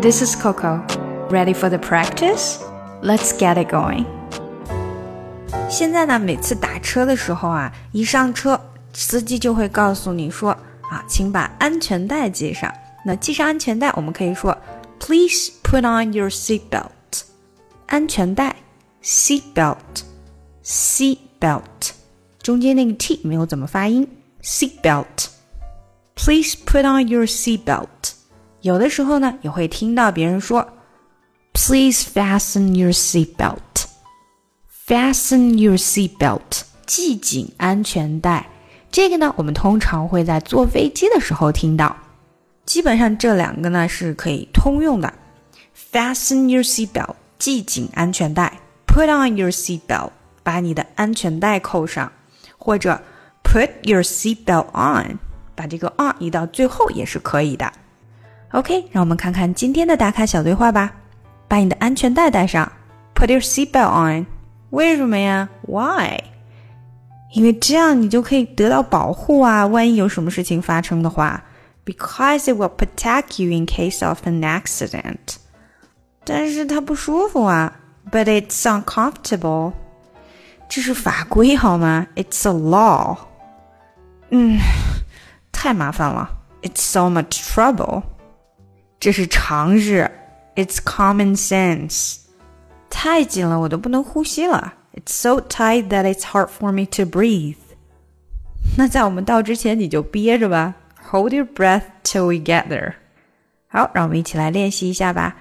This is Coco. Ready for the practice? Let's get it going. 现在呢，每次打车的时候啊，一上车，司机就会告诉你说啊，请把安全带系上。那系上安全带，我们可以说 Please put on your seat belt。安全带，seat belt，seat belt，中间那个 t 没有怎么发音，seat belt。Please put on your seat belt。 有的时候呢，也会听到别人说，Please fasten your seat belt。Fasten your seat belt，系紧安全带。这个呢，我们通常会在坐飞机的时候听到。基本上这两个呢是可以通用的。Fasten your seat belt，系紧安全带。Put on your seat belt，把你的安全带扣上。或者 Put your seat belt on，把这个 on 移到最后也是可以的。OK，让我们看看今天的打卡小对话吧。把你的安全带带上，Put your seatbelt on。为什么呀？Why？因为这样你就可以得到保护啊！万一有什么事情发生的话，Because it will protect you in case of an accident。但是它不舒服啊，But it's uncomfortable。这是法规好吗？It's a law。嗯，太麻烦了。It's so much trouble。这是常识，It's common sense。太紧了，我都不能呼吸了。It's so tight that it's hard for me to breathe。那在我们到之前，你就憋着吧，Hold your breath till we get there。好，让我们一起来练习一下吧。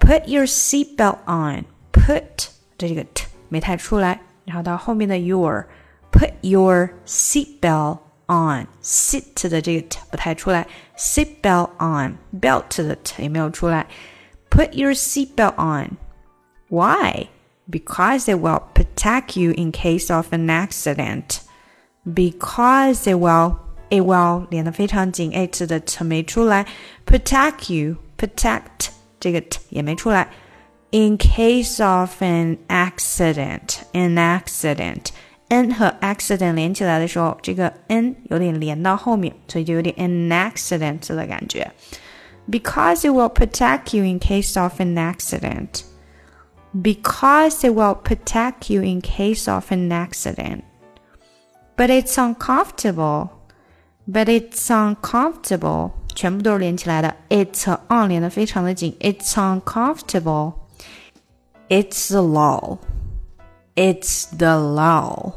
Put your seatbelt on。Put 这个 t 没太出来，然后到后面的 your。Put your seatbelt on sit 的这个 t 不太出来，seat belt on belt 的 t 也没有出来。Put your seat belt on. Why? Because it will protect you in case of an accident. Because it will it will 连得非常紧，h 的 t 没出来，protect you protect 这个 t 也没出来。In case of an accident, an accident n 和 accident 连起来的时候，这个 n 有点连到后面，所以就有点 an accident 的感觉。Because it will protect you in case of an accident. Because it will protect you in case of an accident. But it's uncomfortable. But it's uncomfortable. 全部都是连起来的，it's 和 on 连的非常的紧，it's uncomfortable. It's a law. It's the law.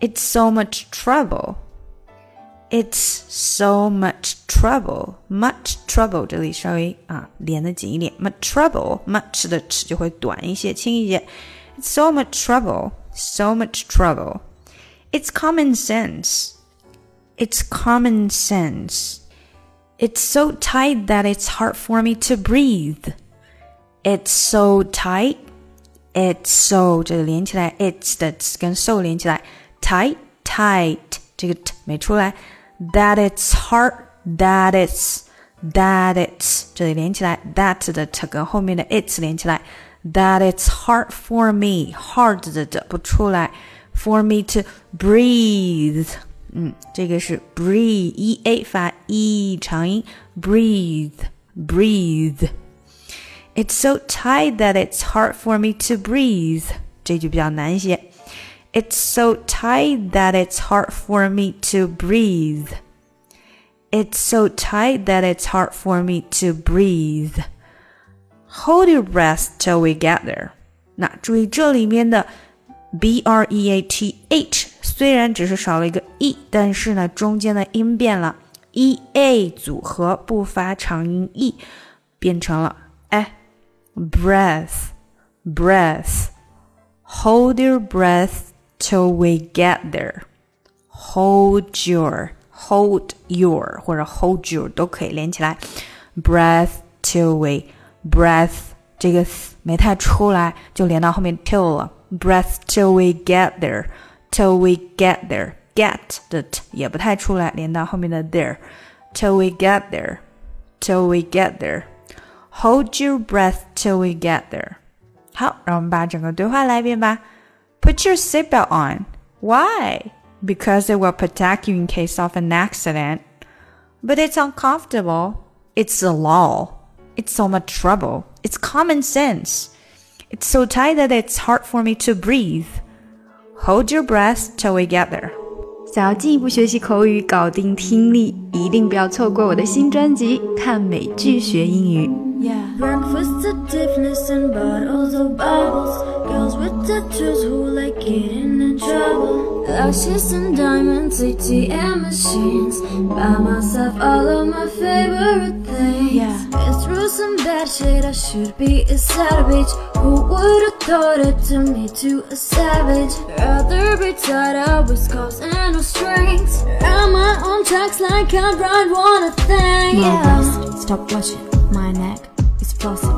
It's so much trouble. It's so much trouble. Much trouble 这里稍微啊连的紧一点。Much trouble. Much 的 ch 就会短一些，轻一些。It's so much trouble. So much trouble. It's common sense. It's common sense. It's so tight that it's hard for me to breathe. It's so tight it's so 这个连起来，it's 的跟 so 连起来，tight tight 这个 t 没出来，that it's hard that it's that it's 这里连起来，that 的 t 跟后面的 it's 连起来，that it's hard for me hard 的的不出来，for me to breathe，嗯，这个是 breathe e a 发 e 长音，breathe breathe。 it's so tight that it's hard for me to breathe. 这句比较难一些。It's so tight that it's hard for me to breathe. It's so tight that it's hard for me to breathe. Hold your breath till we get there. 那注意这里面的 b r e a t h 虽然只是少了一个 e，但是呢中间的音变了，e a 组合不发长音 e，变成了哎。 breath, breath. Hold your breath till we get there. Hold your, hold your 或者 hold your 都可以连起来。Breath till we, breath 这个没太出来，就连到后面 till 了。Breath till we get there, till we get there. Get 的 t 也不太出来，连到后面的 there. Till we get there, till we get there. Hold your breath till we get there. 好，让我们把整个对话来一遍吧。Put your seatbelt on. Why? Because it will protect you in case of an accident. But it's uncomfortable. It's the law. It's so much trouble. It's common sense. It's so tight that it's hard for me to breathe. Hold your breath till we get there. 想要进一步学习口语，搞定听力，一定不要错过我的新专辑《看美剧学英语》。 Yeah. Breakfast at Tiffany's and bottles of bubbles. Girls with tattoos who like getting in trouble. Lashes and diamonds, ATM machines. Buy myself all of my favorite things. Yeah. Been through some bad shit, I should be a savage. Who would've thought it to me to a savage? Rather be tied up with scars and no strings. Ride my own tracks like I ride one a thing. Yeah. stop watching my neck. Flossy.